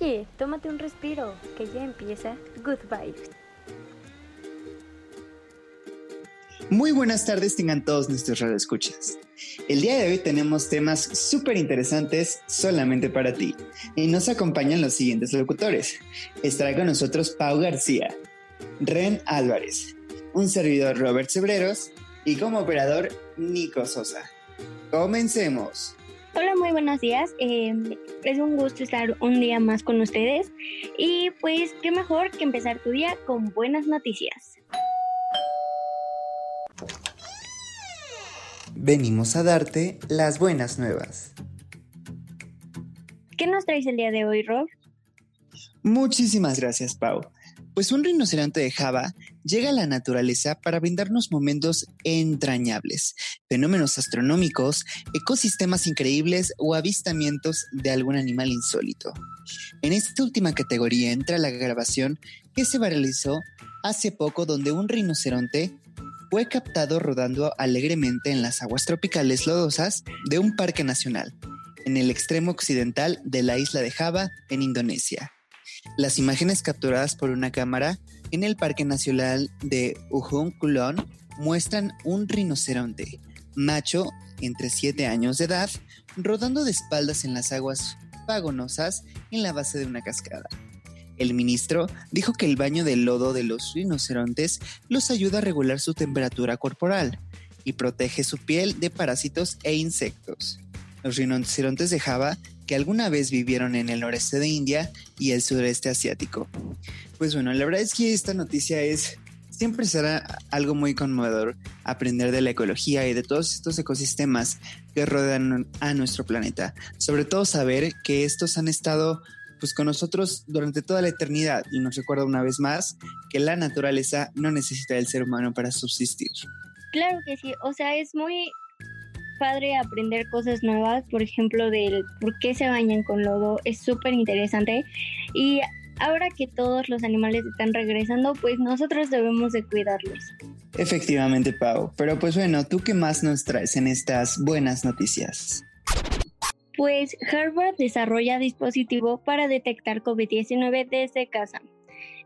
Oye, tómate un respiro, que ya empieza Good Vibes. Muy buenas tardes tengan todos nuestros radioescuchas. El día de hoy tenemos temas súper interesantes solamente para ti. Y nos acompañan los siguientes locutores. Estará con nosotros Pau García, Ren Álvarez, un servidor Robert Cebreros y como operador Nico Sosa. Comencemos. Hola, muy buenos días. Eh, es un gusto estar un día más con ustedes. Y pues, qué mejor que empezar tu día con buenas noticias. Venimos a darte las buenas nuevas. ¿Qué nos traes el día de hoy, Rob? Muchísimas gracias, Pau. Pues un rinoceronte de Java llega a la naturaleza para brindarnos momentos entrañables, fenómenos astronómicos, ecosistemas increíbles o avistamientos de algún animal insólito. En esta última categoría entra la grabación que se realizó hace poco donde un rinoceronte fue captado rodando alegremente en las aguas tropicales lodosas de un parque nacional, en el extremo occidental de la isla de Java, en Indonesia. Las imágenes capturadas por una cámara en el Parque Nacional de Ujung Kulon muestran un rinoceronte, macho entre 7 años de edad, rodando de espaldas en las aguas pagonosas en la base de una cascada. El ministro dijo que el baño de lodo de los rinocerontes los ayuda a regular su temperatura corporal y protege su piel de parásitos e insectos. Los rinocerontes de Java que alguna vez vivieron en el noreste de India y el sureste asiático. Pues bueno, la verdad es que esta noticia es, siempre será algo muy conmovedor aprender de la ecología y de todos estos ecosistemas que rodean a nuestro planeta. Sobre todo saber que estos han estado pues con nosotros durante toda la eternidad y nos recuerda una vez más que la naturaleza no necesita del ser humano para subsistir. Claro que sí, o sea, es muy padre aprender cosas nuevas, por ejemplo, del por qué se bañan con lodo, es súper interesante. Y ahora que todos los animales están regresando, pues nosotros debemos de cuidarlos. Efectivamente, Pau. Pero pues bueno, ¿tú qué más nos traes en estas buenas noticias? Pues Harvard desarrolla dispositivo para detectar COVID-19 desde casa.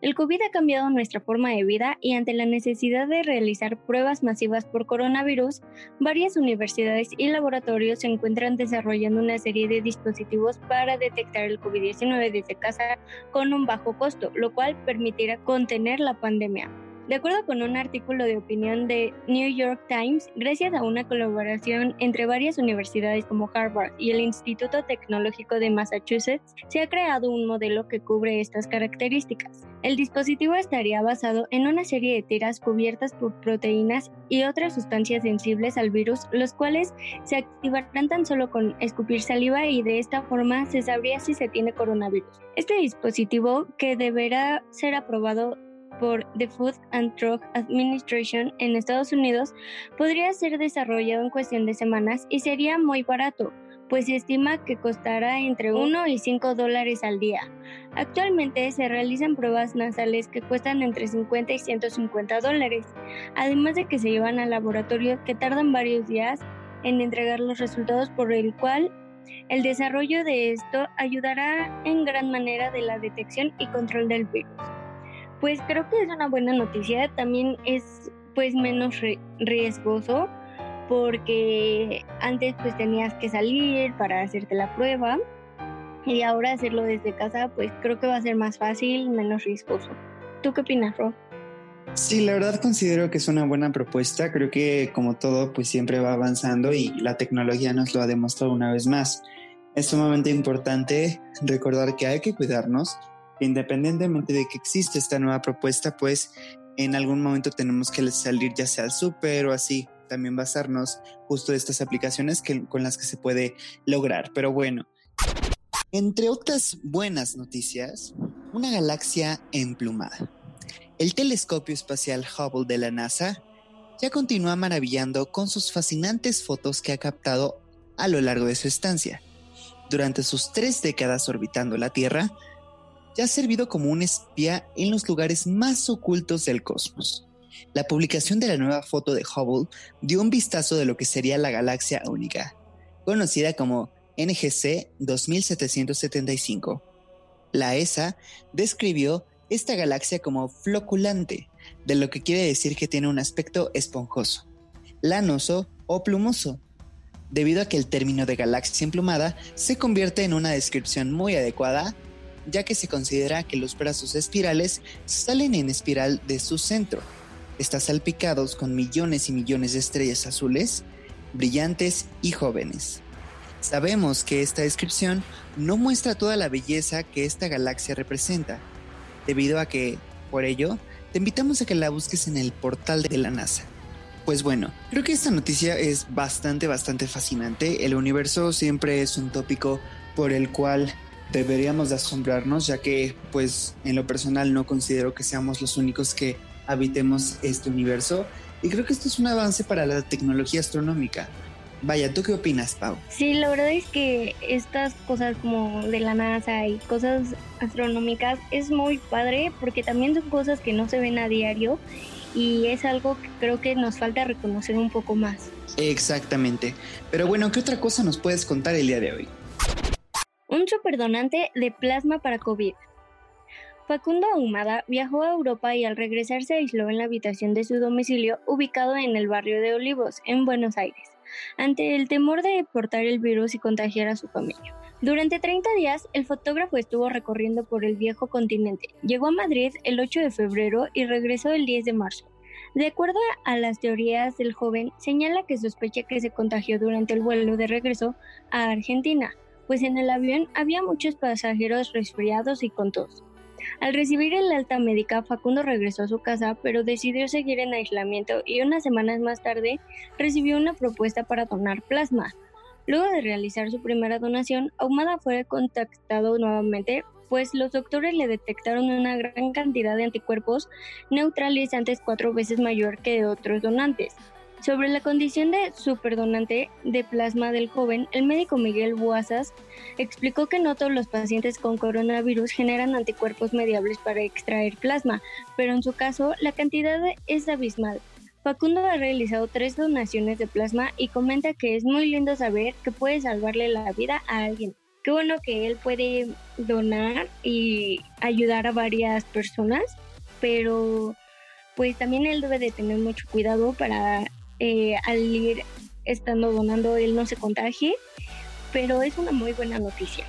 El COVID ha cambiado nuestra forma de vida y ante la necesidad de realizar pruebas masivas por coronavirus, varias universidades y laboratorios se encuentran desarrollando una serie de dispositivos para detectar el COVID-19 desde casa con un bajo costo, lo cual permitirá contener la pandemia. De acuerdo con un artículo de opinión de New York Times, gracias a una colaboración entre varias universidades como Harvard y el Instituto Tecnológico de Massachusetts, se ha creado un modelo que cubre estas características. El dispositivo estaría basado en una serie de tiras cubiertas por proteínas y otras sustancias sensibles al virus, los cuales se activarán tan solo con escupir saliva y de esta forma se sabría si se tiene coronavirus. Este dispositivo, que deberá ser aprobado por the Food and Drug Administration en Estados Unidos podría ser desarrollado en cuestión de semanas y sería muy barato, pues se estima que costará entre 1 y 5 dólares al día. Actualmente se realizan pruebas nasales que cuestan entre 50 y 150 dólares, además de que se llevan al laboratorio que tardan varios días en entregar los resultados por el cual el desarrollo de esto ayudará en gran manera de la detección y control del virus. Pues creo que es una buena noticia. También es pues menos riesgoso porque antes pues tenías que salir para hacerte la prueba y ahora hacerlo desde casa pues creo que va a ser más fácil, menos riesgoso. ¿Tú qué opinas, Ro? Sí, la verdad considero que es una buena propuesta. Creo que como todo pues siempre va avanzando y la tecnología nos lo ha demostrado una vez más. Es sumamente importante recordar que hay que cuidarnos independientemente de que existe esta nueva propuesta, pues en algún momento tenemos que salir ya sea al súper o así, también basarnos justo de estas aplicaciones que, con las que se puede lograr. Pero bueno, entre otras buenas noticias, una galaxia emplumada. El telescopio espacial Hubble de la NASA ya continúa maravillando con sus fascinantes fotos que ha captado a lo largo de su estancia. Durante sus tres décadas orbitando la Tierra, ha servido como un espía en los lugares más ocultos del cosmos. La publicación de la nueva foto de Hubble dio un vistazo de lo que sería la galaxia única, conocida como NGC 2775. La ESA describió esta galaxia como floculante, de lo que quiere decir que tiene un aspecto esponjoso, lanoso o plumoso, debido a que el término de galaxia emplumada se convierte en una descripción muy adecuada, ya que se considera que los brazos espirales salen en espiral de su centro. Están salpicados con millones y millones de estrellas azules, brillantes y jóvenes. Sabemos que esta descripción no muestra toda la belleza que esta galaxia representa, debido a que, por ello, te invitamos a que la busques en el portal de la NASA. Pues bueno, creo que esta noticia es bastante, bastante fascinante. El universo siempre es un tópico por el cual deberíamos de asombrarnos, ya que pues en lo personal no considero que seamos los únicos que habitemos este universo. Y creo que esto es un avance para la tecnología astronómica. Vaya, ¿tú qué opinas, Pau? Sí, la verdad es que estas cosas como de la NASA y cosas astronómicas es muy padre porque también son cosas que no se ven a diario y es algo que creo que nos falta reconocer un poco más. Exactamente. Pero bueno, ¿qué otra cosa nos puedes contar el día de hoy? Un superdonante de plasma para COVID. Facundo Ahumada viajó a Europa y al regresar se aisló en la habitación de su domicilio ubicado en el barrio de Olivos, en Buenos Aires ante el temor de portar el virus y contagiar a su familia. Durante 30 días, el fotógrafo estuvo recorriendo por el viejo continente. Llegó a Madrid el 8 de febrero y regresó el 10 de marzo. De acuerdo a las teorías del joven, señala que sospecha que se contagió durante el vuelo de regreso a Argentina, pues en el avión había muchos pasajeros resfriados y con tos. Al recibir el alta médica, Facundo regresó a su casa, pero decidió seguir en aislamiento y unas semanas más tarde recibió una propuesta para donar plasma. Luego de realizar su primera donación, Ahumada fue contactado nuevamente, pues los doctores le detectaron una gran cantidad de anticuerpos neutralizantes cuatro veces mayor que de otros donantes. Sobre la condición de superdonante de plasma del joven, el médico Miguel Buazas explicó que no todos los pacientes con coronavirus generan anticuerpos mediables para extraer plasma, pero en su caso la cantidad es abismal. Facundo ha realizado tres donaciones de plasma y comenta que es muy lindo saber que puede salvarle la vida a alguien. Qué bueno que él puede donar y ayudar a varias personas, pero pues también él debe de tener mucho cuidado para eh, al ir estando donando él no se contagie, pero es una muy buena noticia.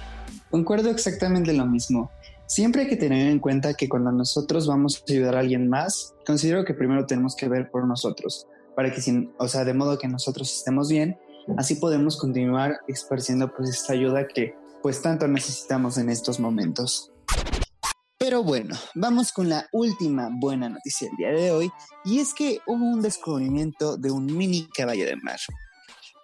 Concuerdo exactamente lo mismo. Siempre hay que tener en cuenta que cuando nosotros vamos a ayudar a alguien más, considero que primero tenemos que ver por nosotros, para que, sin, o sea, de modo que nosotros estemos bien, así podemos continuar esparciendo pues esta ayuda que pues tanto necesitamos en estos momentos. Pero bueno, vamos con la última buena noticia del día de hoy, y es que hubo un descubrimiento de un mini caballo de mar.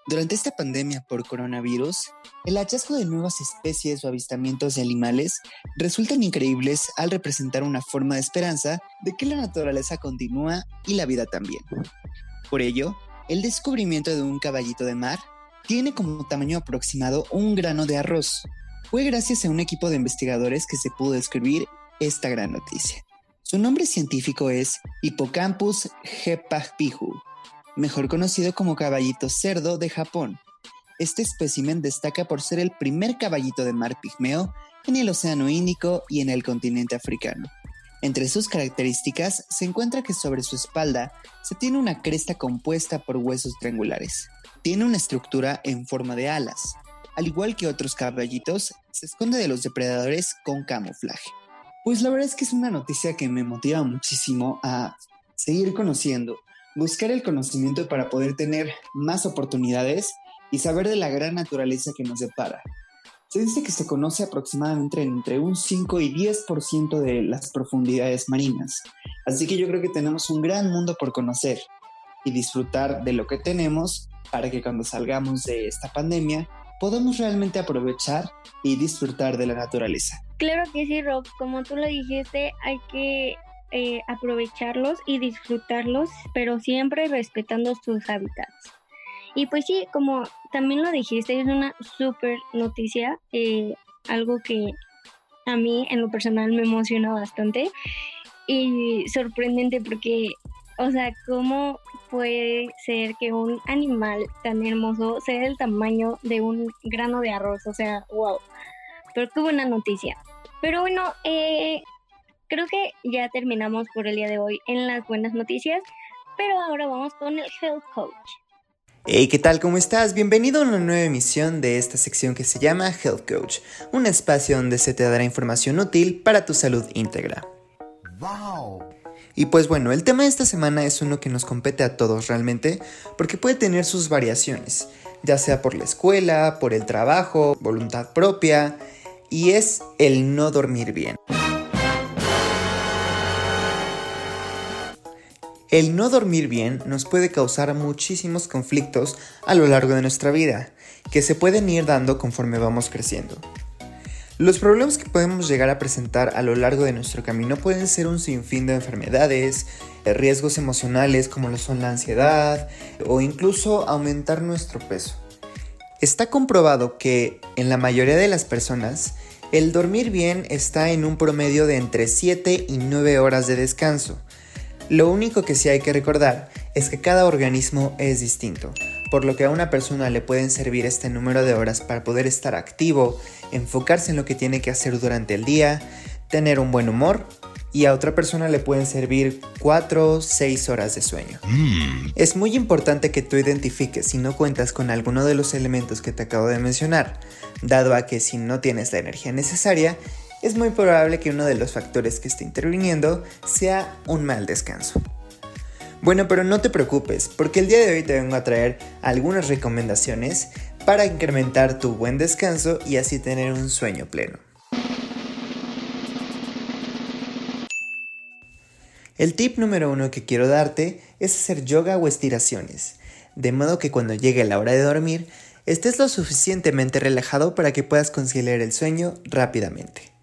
Durante esta pandemia por coronavirus, el hallazgo de nuevas especies o avistamientos de animales resultan increíbles al representar una forma de esperanza de que la naturaleza continúa y la vida también. Por ello, el descubrimiento de un caballito de mar tiene como tamaño aproximado un grano de arroz. Fue gracias a un equipo de investigadores que se pudo describir esta gran noticia. Su nombre científico es Hippocampus hepagpihu, mejor conocido como caballito cerdo de Japón. Este espécimen destaca por ser el primer caballito de mar pigmeo en el Océano Índico y en el continente africano. Entre sus características se encuentra que sobre su espalda se tiene una cresta compuesta por huesos triangulares. Tiene una estructura en forma de alas. Al igual que otros caballitos, se esconde de los depredadores con camuflaje. Pues la verdad es que es una noticia que me motiva muchísimo a seguir conociendo, buscar el conocimiento para poder tener más oportunidades y saber de la gran naturaleza que nos depara. Se dice que se conoce aproximadamente entre un 5 y 10% de las profundidades marinas, así que yo creo que tenemos un gran mundo por conocer y disfrutar de lo que tenemos para que cuando salgamos de esta pandemia podamos realmente aprovechar y disfrutar de la naturaleza. Claro que sí, Rob. Como tú lo dijiste, hay que eh, aprovecharlos y disfrutarlos, pero siempre respetando sus hábitats. Y pues sí, como también lo dijiste, es una súper noticia, eh, algo que a mí en lo personal me emociona bastante y sorprendente porque, o sea, ¿cómo puede ser que un animal tan hermoso sea del tamaño de un grano de arroz? O sea, wow. Pero qué buena noticia. Pero bueno, eh, creo que ya terminamos por el día de hoy en las buenas noticias, pero ahora vamos con el Health Coach. Hey, ¿qué tal? ¿Cómo estás? Bienvenido a una nueva emisión de esta sección que se llama Health Coach, un espacio donde se te dará información útil para tu salud íntegra. ¡Wow! Y pues bueno, el tema de esta semana es uno que nos compete a todos realmente, porque puede tener sus variaciones, ya sea por la escuela, por el trabajo, voluntad propia, y es el no dormir bien. El no dormir bien nos puede causar muchísimos conflictos a lo largo de nuestra vida, que se pueden ir dando conforme vamos creciendo. Los problemas que podemos llegar a presentar a lo largo de nuestro camino pueden ser un sinfín de enfermedades, riesgos emocionales como lo son la ansiedad o incluso aumentar nuestro peso. Está comprobado que en la mayoría de las personas el dormir bien está en un promedio de entre 7 y 9 horas de descanso, lo único que sí hay que recordar es que cada organismo es distinto, por lo que a una persona le pueden servir este número de horas para poder estar activo, enfocarse en lo que tiene que hacer durante el día, tener un buen humor y a otra persona le pueden servir 4 o 6 horas de sueño. Mm. Es muy importante que tú identifiques si no cuentas con alguno de los elementos que te acabo de mencionar, dado a que si no tienes la energía necesaria, es muy probable que uno de los factores que esté interviniendo sea un mal descanso. Bueno, pero no te preocupes, porque el día de hoy te vengo a traer algunas recomendaciones para incrementar tu buen descanso y así tener un sueño pleno. El tip número uno que quiero darte es hacer yoga o estiraciones, de modo que cuando llegue la hora de dormir estés lo suficientemente relajado para que puedas conciliar el sueño rápidamente.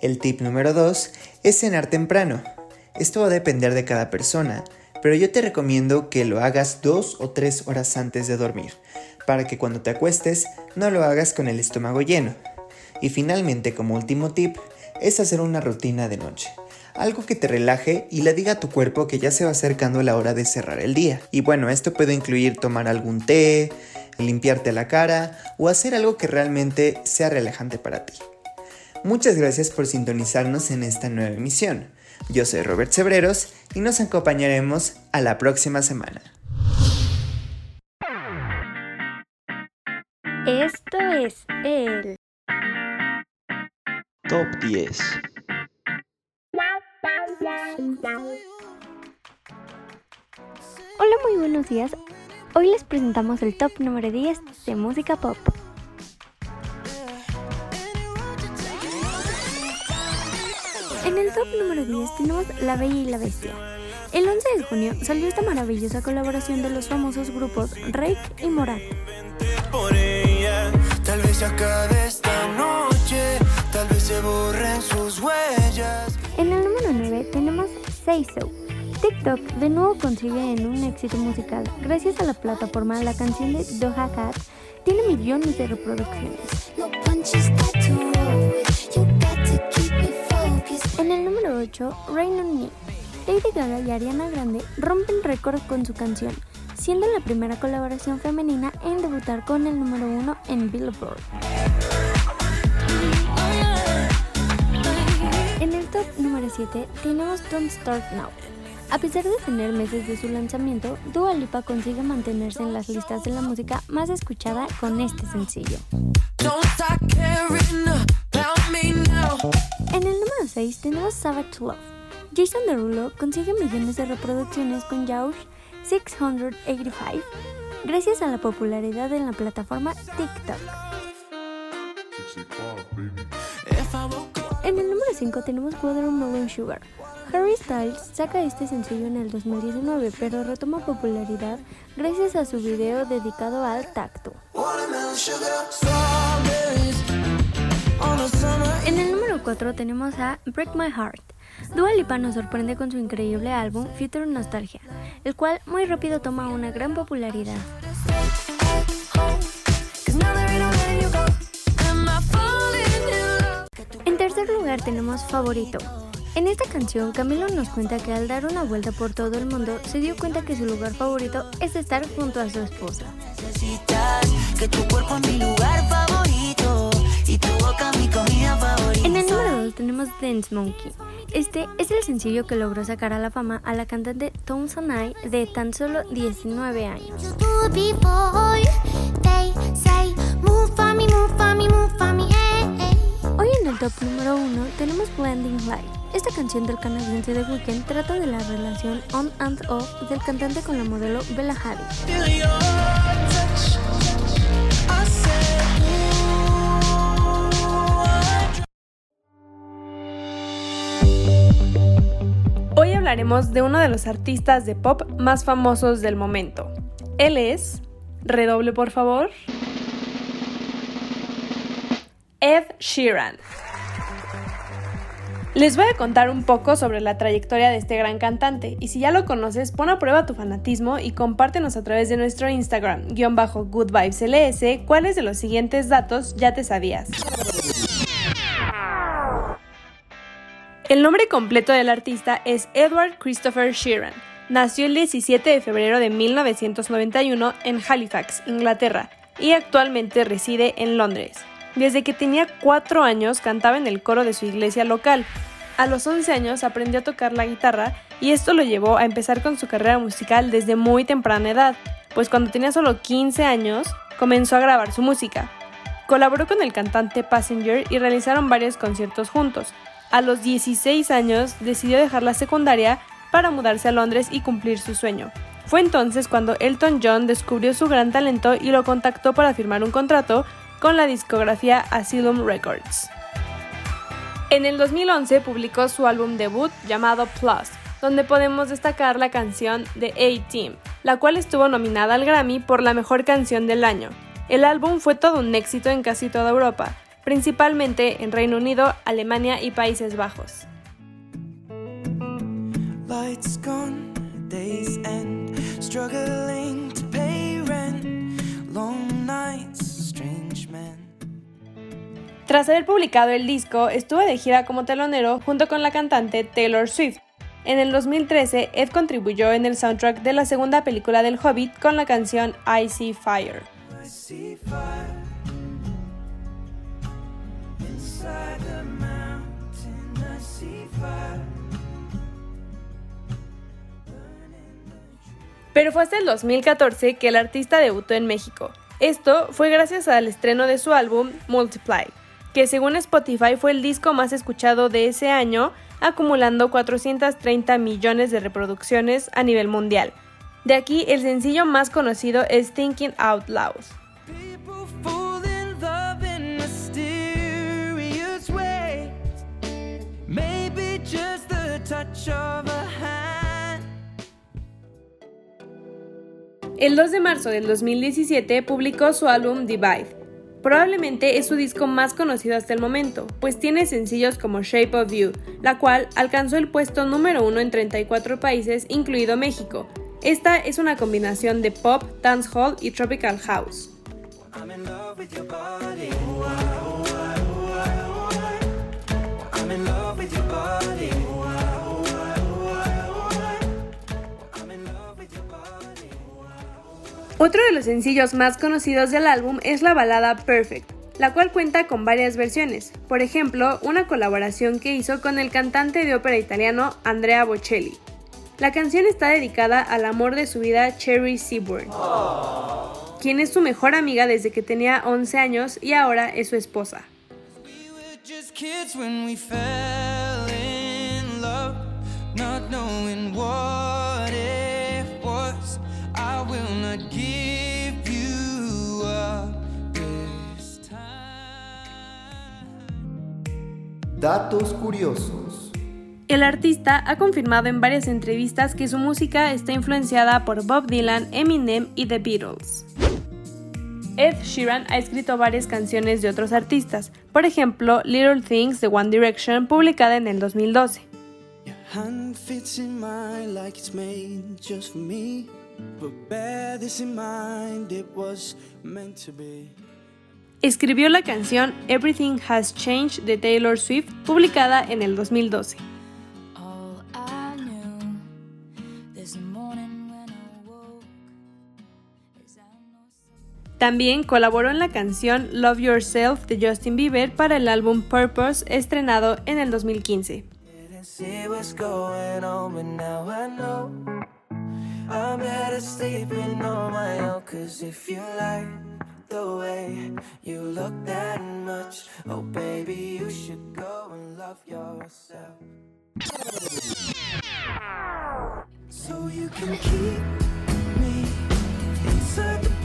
El tip número 2 es cenar temprano. Esto va a depender de cada persona, pero yo te recomiendo que lo hagas dos o tres horas antes de dormir, para que cuando te acuestes no lo hagas con el estómago lleno. Y finalmente, como último tip, es hacer una rutina de noche. Algo que te relaje y le diga a tu cuerpo que ya se va acercando la hora de cerrar el día. Y bueno, esto puede incluir tomar algún té, limpiarte la cara o hacer algo que realmente sea relajante para ti. Muchas gracias por sintonizarnos en esta nueva emisión. Yo soy Robert Cebreros y nos acompañaremos a la próxima semana. Esto es el Top 10. Hola, muy buenos días. Hoy les presentamos el top número 10 de música pop. En el top número 10 tenemos La Bella y la Bestia. El 11 de junio salió esta maravillosa colaboración de los famosos grupos Rake y Morat. tal vez esta noche, tal vez se borren sus huellas. En el número 9 tenemos Say So. TikTok de nuevo consigue en un éxito musical. Gracias a la plataforma, la canción de Doja Cat tiene millones de reproducciones. 2018, Rain on Me. Lady Gaga y Ariana Grande rompen récord con su canción, siendo la primera colaboración femenina en debutar con el número uno en Billboard. En el top número 7 tenemos Don't Start Now. A pesar de tener meses de su lanzamiento, Dua Lipa consigue mantenerse en las listas de la música más escuchada con este sencillo. En el número 6 tenemos Savage Love. Jason Derulo consigue millones de reproducciones con Yaush 685 gracias a la popularidad en la plataforma TikTok. En el número 5 tenemos Watermelon Sugar. Harry Styles saca este sencillo en el 2019, pero retoma popularidad gracias a su video dedicado al tacto. En el número 4 tenemos a Break My Heart. Dua Lipa nos sorprende con su increíble álbum Future Nostalgia, el cual muy rápido toma una gran popularidad. En tercer lugar tenemos Favorito. En esta canción, Camilo nos cuenta que al dar una vuelta por todo el mundo, se dio cuenta que su lugar favorito es estar junto a su esposa. En el número single tenemos Dance Monkey. Este es el sencillo que logró sacar a la fama a la cantante Tones I de tan solo 19 años. Hoy en el top número 1 tenemos Blending Light. Esta canción del canadiense de Weekend trata de la relación on and off del cantante con la modelo Bella Hadid. De uno de los artistas de pop más famosos del momento. Él es, redoble por favor, Ed Sheeran. Les voy a contar un poco sobre la trayectoria de este gran cantante y si ya lo conoces, pon a prueba tu fanatismo y compártenos a través de nuestro Instagram, guion bajo goodvibesls, cuáles de los siguientes datos ya te sabías. El nombre completo del artista es Edward Christopher Sheeran. Nació el 17 de febrero de 1991 en Halifax, Inglaterra, y actualmente reside en Londres. Desde que tenía 4 años cantaba en el coro de su iglesia local. A los 11 años aprendió a tocar la guitarra y esto lo llevó a empezar con su carrera musical desde muy temprana edad, pues cuando tenía solo 15 años comenzó a grabar su música. Colaboró con el cantante Passenger y realizaron varios conciertos juntos, a los 16 años decidió dejar la secundaria para mudarse a Londres y cumplir su sueño. Fue entonces cuando Elton John descubrió su gran talento y lo contactó para firmar un contrato con la discografía Asylum Records. En el 2011 publicó su álbum debut llamado Plus, donde podemos destacar la canción The A-Team, la cual estuvo nominada al Grammy por la mejor canción del año. El álbum fue todo un éxito en casi toda Europa, principalmente en Reino Unido, Alemania y Países Bajos. Tras haber publicado el disco, estuvo de gira como telonero junto con la cantante Taylor Swift. En el 2013, Ed contribuyó en el soundtrack de la segunda película del Hobbit con la canción I See Fire. Pero fue hasta el 2014 que el artista debutó en México. Esto fue gracias al estreno de su álbum Multiply, que según Spotify fue el disco más escuchado de ese año, acumulando 430 millones de reproducciones a nivel mundial. De aquí el sencillo más conocido es Thinking Out Loud. El 2 de marzo del 2017 publicó su álbum Divide. Probablemente es su disco más conocido hasta el momento, pues tiene sencillos como Shape of You, la cual alcanzó el puesto número uno en 34 países, incluido México. Esta es una combinación de pop, dancehall y tropical house. Otro de los sencillos más conocidos del álbum es la balada Perfect, la cual cuenta con varias versiones, por ejemplo, una colaboración que hizo con el cantante de ópera italiano Andrea Bocelli. La canción está dedicada al amor de su vida Cherry Seaborn, quien es su mejor amiga desde que tenía 11 años y ahora es su esposa. Datos curiosos. El artista ha confirmado en varias entrevistas que su música está influenciada por Bob Dylan, Eminem y The Beatles. Ed Sheeran ha escrito varias canciones de otros artistas, por ejemplo Little Things de One Direction, publicada en el 2012. Escribió la canción Everything Has Changed de Taylor Swift, publicada en el 2012. También colaboró en la canción Love Yourself de Justin Bieber para el álbum Purpose estrenado en el 2015. the way you look that much. Oh, baby, you should go and love yourself. So you can keep me inside the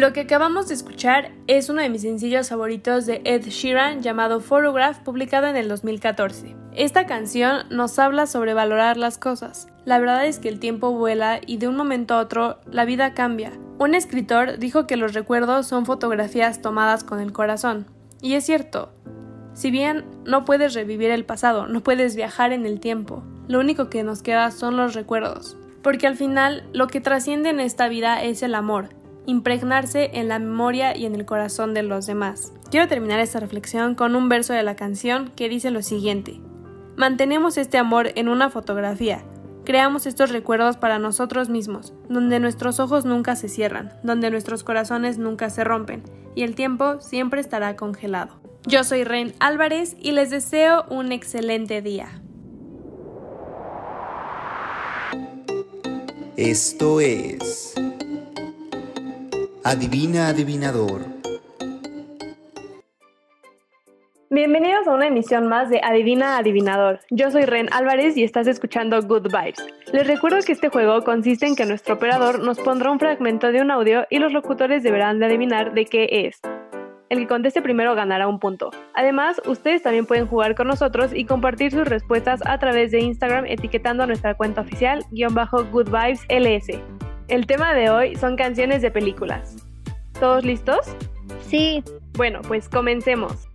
Lo que acabamos de escuchar es uno de mis sencillos favoritos de Ed Sheeran llamado Photograph, publicado en el 2014. Esta canción nos habla sobre valorar las cosas. La verdad es que el tiempo vuela y de un momento a otro la vida cambia. Un escritor dijo que los recuerdos son fotografías tomadas con el corazón. Y es cierto. Si bien no puedes revivir el pasado, no puedes viajar en el tiempo, lo único que nos queda son los recuerdos. Porque al final lo que trasciende en esta vida es el amor, impregnarse en la memoria y en el corazón de los demás. Quiero terminar esta reflexión con un verso de la canción que dice lo siguiente. Mantenemos este amor en una fotografía. Creamos estos recuerdos para nosotros mismos, donde nuestros ojos nunca se cierran, donde nuestros corazones nunca se rompen, y el tiempo siempre estará congelado. Yo soy Ren Álvarez y les deseo un excelente día. Esto es Adivina Adivinador. Bienvenidos a una emisión más de Adivina Adivinador. Yo soy Ren Álvarez y estás escuchando Good Vibes. Les recuerdo que este juego consiste en que nuestro operador nos pondrá un fragmento de un audio y los locutores deberán de adivinar de qué es. El que conteste primero ganará un punto. Además, ustedes también pueden jugar con nosotros y compartir sus respuestas a través de Instagram etiquetando nuestra cuenta oficial, guion bajo Good Vibes LS. El tema de hoy son canciones de películas. ¿Todos listos? Sí. Bueno, pues comencemos.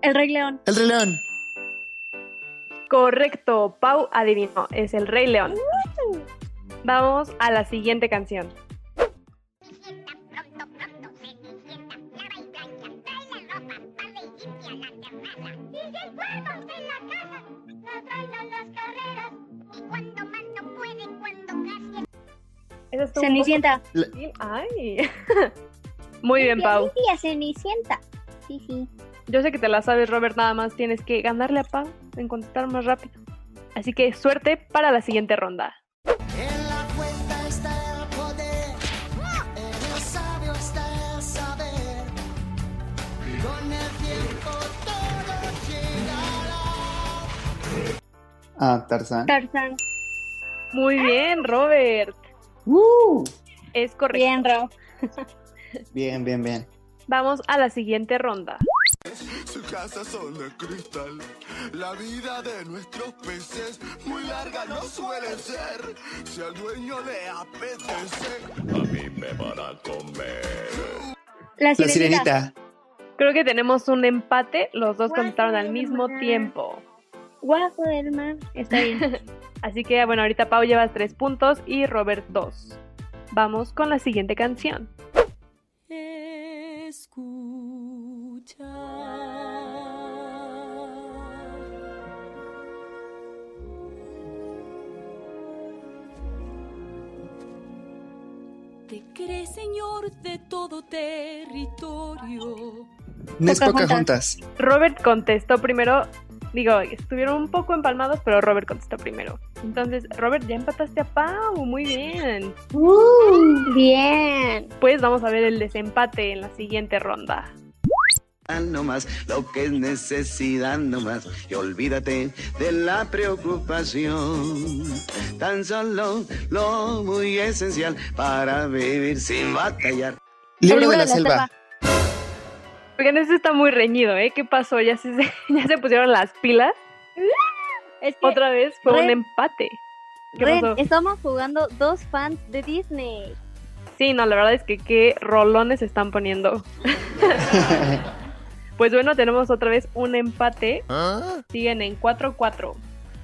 El Rey León. El Rey León. Correcto, Pau adivinó, es el Rey León. Vamos a la siguiente canción. Cenicienta. Ay. Muy bien, Pau. Cenicienta. Sí, sí. Yo sé que te la sabes, Robert, nada más tienes que ganarle a Pau en contestar más rápido. Así que suerte para la siguiente ronda. Ah, Tarzán. Tarzán. Muy bien, Robert. Uh. Es correcto. Bien, Ro. Bien, bien, bien. Vamos a la siguiente ronda. Su casa son de cristal. La vida de nuestros peces muy larga no suele ser. Si al dueño le apetece, a mí me van a comer. La La sirenita. sirenita. Creo que tenemos un empate. Los dos contestaron al mismo tiempo. Guapo del mar. Está bien. Así que bueno, ahorita Pau llevas tres puntos y Robert dos. Vamos con la siguiente canción. Te crees señor de todo territorio. Pocahontas. Pocahontas. Robert contestó primero. Digo, estuvieron un poco empalmados, pero Robert contestó primero. Entonces, Robert, ya empataste a Pau. Muy bien. Bien. Pues vamos a ver el desempate en la siguiente ronda. No más, lo que es necesidad no más, y olvídate de la preocupación. Tan solo lo muy esencial para vivir sin batallar. Libro de la selva. Oigan, este está muy reñido, ¿eh? ¿Qué pasó? ¿Ya se, ya se pusieron las pilas? Es que, Otra vez fue un Ren, empate. ¿Qué Ren, pasó? estamos jugando dos fans de Disney. Sí, no, la verdad es que qué rolones están poniendo. pues bueno, tenemos otra vez un empate. ¿Ah? Siguen en 4-4.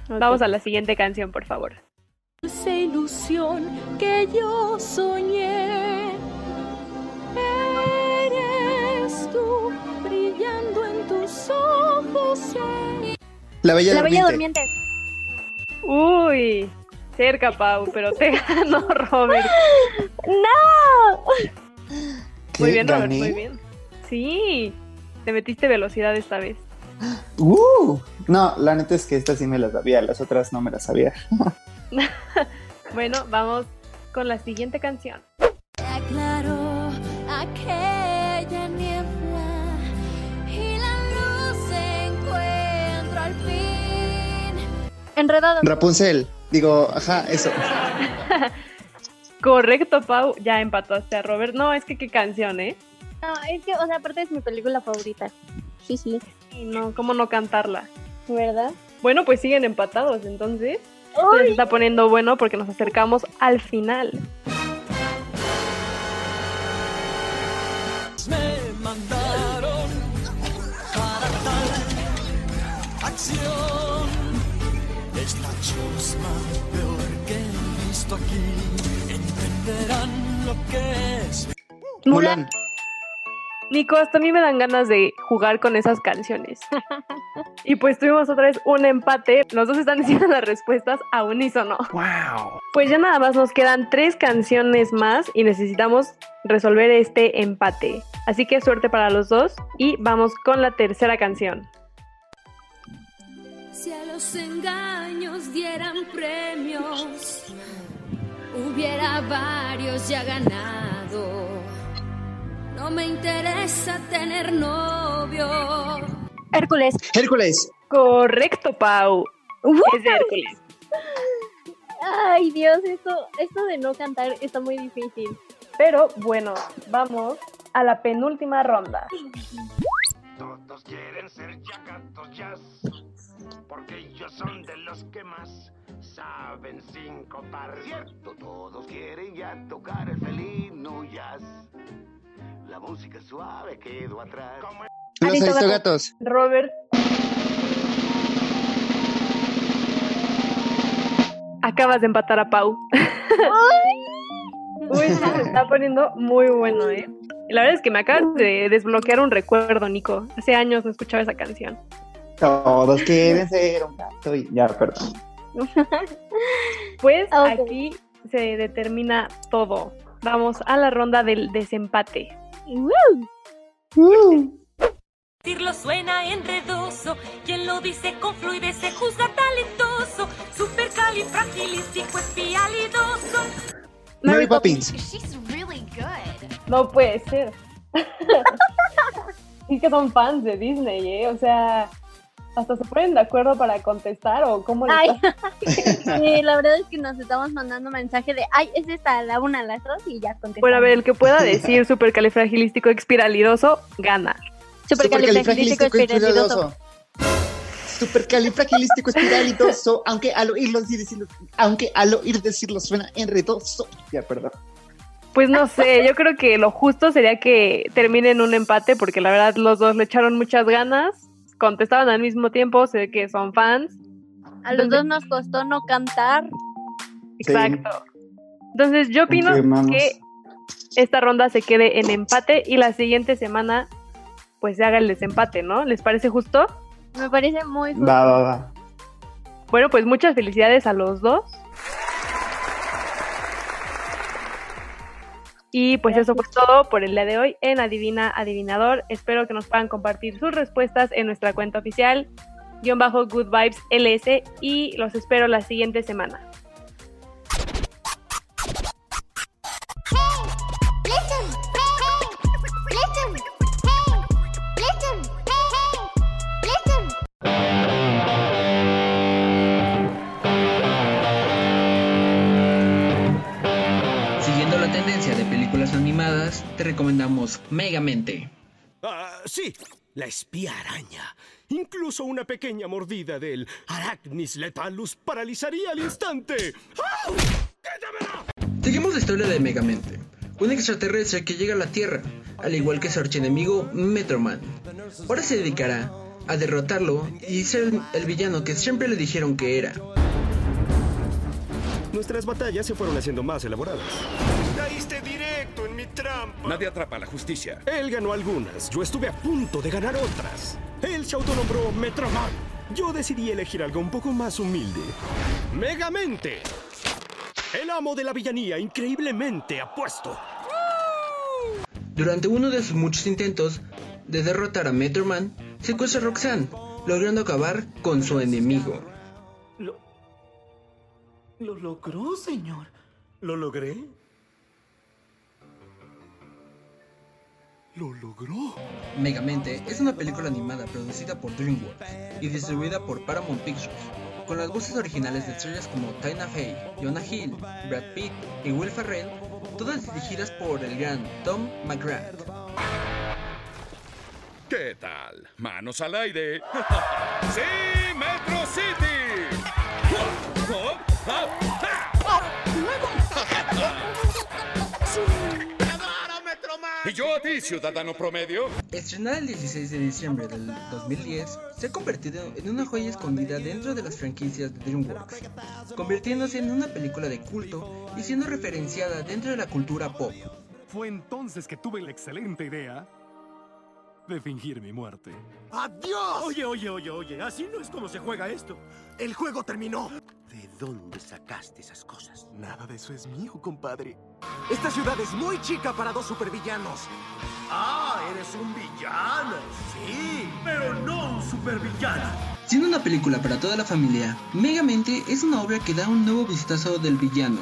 Vamos a la siguiente canción, por favor. Esa ilusión que yo soñé. Eres tú brillando en tus ojos. La Bella, la Durmiente. Uy, cerca, Pau, pero te ganó Robert. ¡No! Muy bien, Robert, muy bien. Sí, te metiste velocidad esta vez. Uh, no, la neta es que esta sí me la sabía, las otras no me las sabía. bueno, vamos con la siguiente canción. Aclaró aquella niebla y la luz se encuentra al fin. Enredado. Rapunzel. Digo, ajá, eso. Correcto, Pau. Ya empataste a Robert. No, es que qué canción, ¿eh? No, es que, o sea, aparte es mi película favorita. Sí, sí. Y no, ¿cómo no cantarla? ¿Verdad? Bueno, pues siguen empatados, entonces. Se está poniendo bueno porque nos acercamos al final. Me mandaron para tal acción. Es la chusma peor que he visto aquí. Entenderán lo que es. Mulan. Nico, hasta a mí me dan ganas de jugar con esas canciones. y pues tuvimos otra vez un empate. Los dos están diciendo las respuestas a unísono. ¡Wow! Pues ya nada más nos quedan tres canciones más y necesitamos resolver este empate. Así que suerte para los dos y vamos con la tercera canción. Si a los engaños dieran premios, hubiera varios ya ganado no me interesa tener novio. Hércules. Hércules. Correcto, Pau. Es Hércules. Ay, Dios, esto, esto de no cantar está muy difícil. Pero bueno, vamos a la penúltima ronda. Todos quieren ser yacatos jazz, porque ellos son de los que más saben cinco Cierto, todos quieren ya tocar el felino jazz. La música suave quedó atrás. Los aristogatos. Robert. Acabas de empatar a Pau. Uy, se está poniendo muy bueno, ¿eh? la verdad es que me acabas de desbloquear un recuerdo, Nico. Hace años no escuchaba esa canción. Todos quieren ser un gato Ya, perdón. pues aquí se determina todo. Vamos a la ronda del desempate. Decirlo suena enredoso, quien lo dice con fluidez se juzga talentoso, supercalifragilístico espialidoso. Mary Poppins. No puede ser. y que son fans de Disney, ¿eh? O sea, hasta se ponen de acuerdo para contestar o cómo ay, sí, la verdad es que nos estamos mandando mensaje de ay, es esta la una a las dos y ya contestamos. Bueno, a ver, el que pueda decir supercalifragilístico expiralidoso gana. Supercalifragilístico expiralidoso. Supercalifragilístico espiralidoso, aunque al oírlo decirlo, aunque al oír decirlo suena enredoso. Ya, perdón. Pues no sé, yo creo que lo justo sería que terminen un empate porque la verdad los dos le echaron muchas ganas contestaban al mismo tiempo, sé que son fans. A los dos nos costó no cantar. Exacto. Entonces yo opino que esta ronda se quede en empate y la siguiente semana pues se haga el desempate, ¿no? ¿Les parece justo? Me parece muy justo. Va, va, va. Bueno, pues muchas felicidades a los dos. Y pues eso fue todo por el día de hoy en Adivina Adivinador. Espero que nos puedan compartir sus respuestas en nuestra cuenta oficial, guion bajo Good Vibes LS, y los espero la siguiente semana. Te recomendamos Megamente. Ah, sí, la espía araña. Incluso una pequeña mordida del Arachnis letalus paralizaría al instante. ¡Ah! Seguimos la historia de Megamente, un extraterrestre que llega a la Tierra, al igual que su archienemigo Metroman. Ahora se dedicará a derrotarlo y ser el villano que siempre le dijeron que era. Nuestras batallas se fueron haciendo más elaboradas. Caíste en mi trampa. Nadie atrapa a la justicia. Él ganó algunas, yo estuve a punto de ganar otras. Él se autonombró Metroman. Yo decidí elegir algo un poco más humilde. Megamente. El amo de la villanía increíblemente apuesto. Durante uno de sus muchos intentos de derrotar a Metroman, secuestra a Roxanne, logrando acabar con su enemigo. Lo... Lo logró, señor. ¿Lo logré? Lo logró. Megamente es una película animada producida por DreamWorks y distribuida por Paramount Pictures, con las voces originales de estrellas como Tina Fey, Jonah Hill, Brad Pitt y Will Ferrell, todas dirigidas por el gran Tom McGrath. ¿Qué tal? Manos al aire. ¡Sí, Metro City! ¿Y yo a ti, ciudadano promedio? Estrenada el 16 de diciembre del 2010, se ha convertido en una joya escondida dentro de las franquicias de DreamWorks, convirtiéndose en una película de culto y siendo referenciada dentro de la cultura pop. Fue entonces que tuve la excelente idea de fingir mi muerte. ¡Adiós! Oye, oye, oye, oye, así no es como se juega esto. El juego terminó. ¿De dónde sacaste esas cosas? Nada de eso es mío, compadre. Esta ciudad es muy chica para dos supervillanos. Ah, eres un villano. Sí, pero no un supervillano. Siendo una película para toda la familia, Megamente es una obra que da un nuevo vistazo del villano,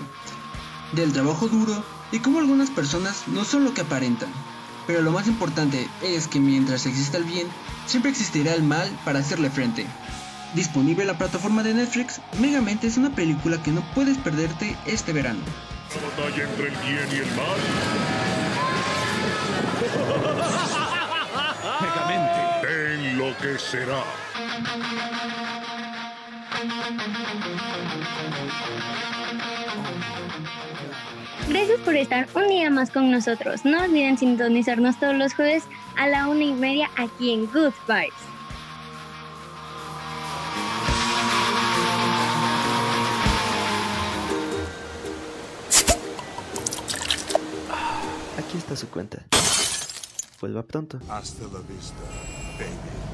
del trabajo duro y cómo algunas personas no son lo que aparentan. Pero lo más importante es que mientras exista el bien, siempre existirá el mal para hacerle frente. Disponible en la plataforma de Netflix, Megamente es una película que no puedes perderte este verano. batalla entre el bien y el mal. Megamente. Ten lo que será. Gracias por estar un día más con nosotros. No olviden sintonizarnos todos los jueves a la una y media aquí en Good Vibes. Aquí está su cuenta. Vuelva pronto. Hasta la vista, baby.